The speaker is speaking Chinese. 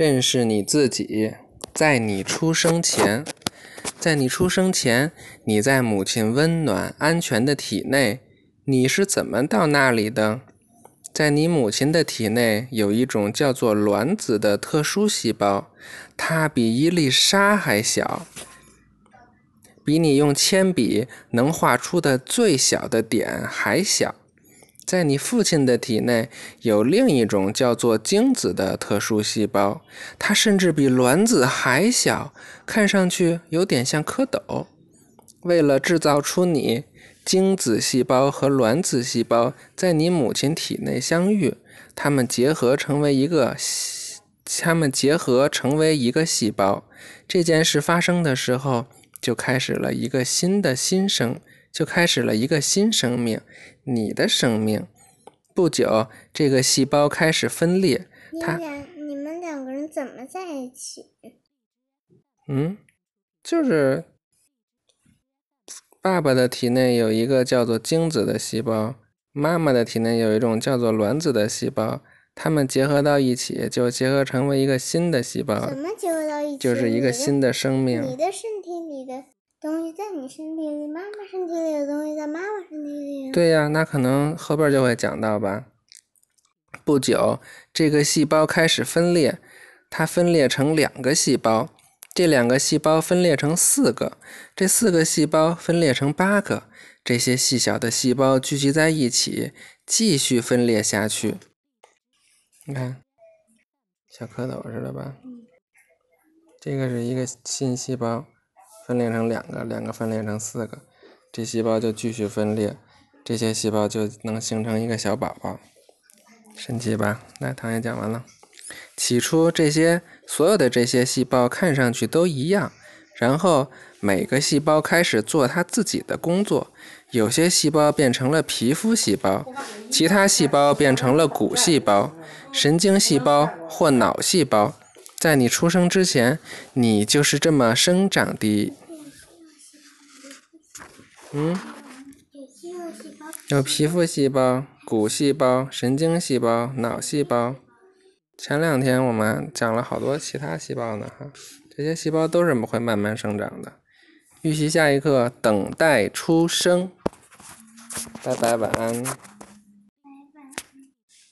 认识你自己，在你出生前，在你出生前，你在母亲温暖安全的体内，你是怎么到那里的？在你母亲的体内有一种叫做卵子的特殊细胞，它比一粒沙还小，比你用铅笔能画出的最小的点还小。在你父亲的体内有另一种叫做精子的特殊细胞，它甚至比卵子还小，看上去有点像蝌蚪。为了制造出你，精子细胞和卵子细胞在你母亲体内相遇，它们结合成为一个，它们结合成为一个细胞。这件事发生的时候，就开始了一个新的新生。就开始了一个新生命，你的生命。不久，这个细胞开始分裂。你俩，你们两个人怎么在一起？嗯，就是爸爸的体内有一个叫做精子的细胞，妈妈的体内有一种叫做卵子的细胞，它们结合到一起，就结合成为一个新的细胞。怎么结合到一起？就是一个新的生命。你的身体里的。东西在你身体里，妈妈身体里的东西在妈妈身体里。对呀，那可能后边就会讲到吧。不久，这个细胞开始分裂，它分裂成两个细胞，这两个细胞分裂成四个，这四个细胞分裂成八个，这些细小的细胞聚集在一起，继续分裂下去。你看，小蝌蚪似的吧？这个是一个新细胞。分裂成两个，两个分裂成四个，这细胞就继续分裂，这些细胞就能形成一个小宝宝，神奇吧？那唐也讲完了。起初这些所有的这些细胞看上去都一样，然后每个细胞开始做它自己的工作，有些细胞变成了皮肤细胞，其他细胞变成了骨细胞、神经细胞或脑细胞。在你出生之前，你就是这么生长的。嗯，有皮肤细胞、骨细胞、神经细胞、脑细胞。前两天我们讲了好多其他细胞呢，哈，这些细胞都是会慢慢生长的。预习下一课，等待出生。拜拜，晚安。